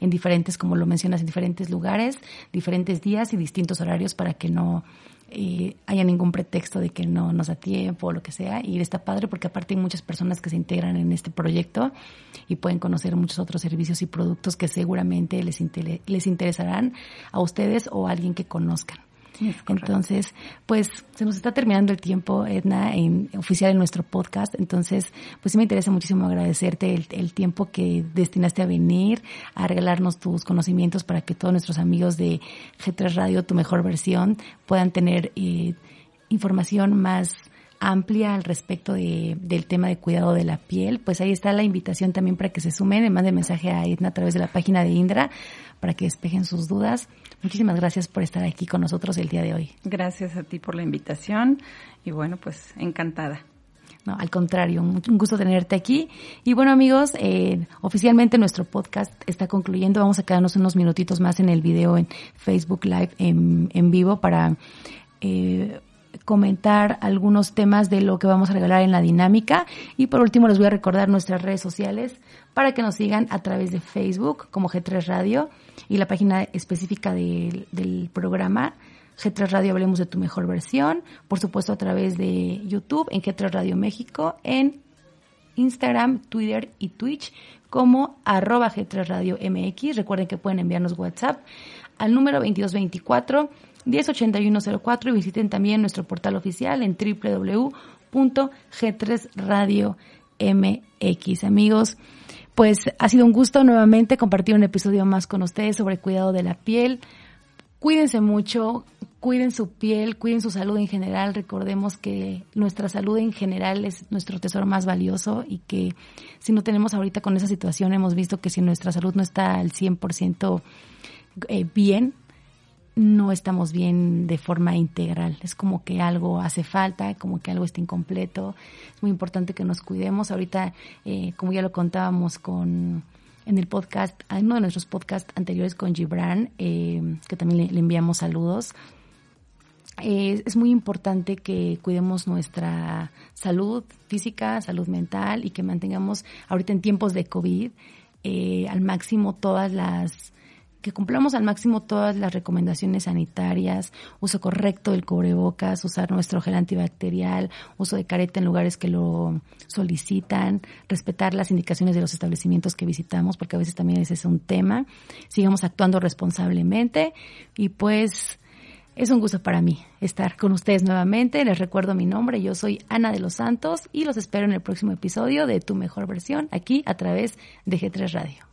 en diferentes, como lo mencionas, en diferentes lugares, diferentes días y distintos horarios para que no eh, haya ningún pretexto de que no nos da tiempo o lo que sea. Y está padre porque aparte hay muchas personas que se integran en este proyecto y pueden conocer muchos otros servicios y productos que seguramente les, les interesarán a ustedes o a alguien que conozcan. Entonces, pues se nos está terminando el tiempo, Edna, en, oficial en nuestro podcast. Entonces, pues sí me interesa muchísimo agradecerte el, tiempo que destinaste a venir, a regalarnos tus conocimientos para que todos nuestros amigos de G3 Radio, tu mejor versión, puedan tener eh, información más amplia al respecto de, del tema de cuidado de la piel, pues ahí está la invitación también para que se sumen, le manden mensaje a Edna a través de la página de Indra para que despejen sus dudas. Muchísimas gracias por estar aquí con nosotros el día de hoy. Gracias a ti por la invitación y bueno, pues encantada. No, al contrario, un gusto tenerte aquí. Y bueno, amigos, eh, oficialmente nuestro podcast está concluyendo. Vamos a quedarnos unos minutitos más en el video en Facebook Live en, en vivo para eh, comentar algunos temas de lo que vamos a regalar en la dinámica. Y por último, les voy a recordar nuestras redes sociales para que nos sigan a través de Facebook como G3 Radio y la página específica del, programa G3 Radio Hablemos de tu mejor versión, por supuesto a través de YouTube en G3 Radio México, en Instagram, Twitter y Twitch como arroba G3 Radio MX. Recuerden que pueden enviarnos WhatsApp al número 2224 108104 y visiten también nuestro portal oficial en www.g3radio.mx. Amigos, pues ha sido un gusto nuevamente compartir un episodio más con ustedes sobre cuidado de la piel. Cuídense mucho, cuiden su piel, cuiden su salud en general. Recordemos que nuestra salud en general es nuestro tesoro más valioso y que si no tenemos ahorita con esa situación, hemos visto que si nuestra salud no está al 100% eh, bien, no estamos bien de forma integral. Es como que algo hace falta, como que algo está incompleto. Es muy importante que nos cuidemos. Ahorita, eh, como ya lo contábamos con en el podcast, en uno de nuestros podcasts anteriores con Gibran, eh, que también le, enviamos saludos. Eh, es muy importante que cuidemos nuestra salud física, salud mental y que mantengamos ahorita en tiempos de COVID al máximo todas las cumplamos al máximo todas las recomendaciones sanitarias, uso correcto del cubrebocas, usar nuestro gel antibacterial, uso de careta en lugares que lo solicitan, respetar las indicaciones de los establecimientos que visitamos, porque a veces también ese es un tema. Sigamos actuando responsablemente y pues es un gusto para mí estar con ustedes nuevamente. Les recuerdo mi nombre, yo soy Ana de los Santos y los espero en el próximo episodio de Tu Mejor Versión aquí a través de G3 Radio.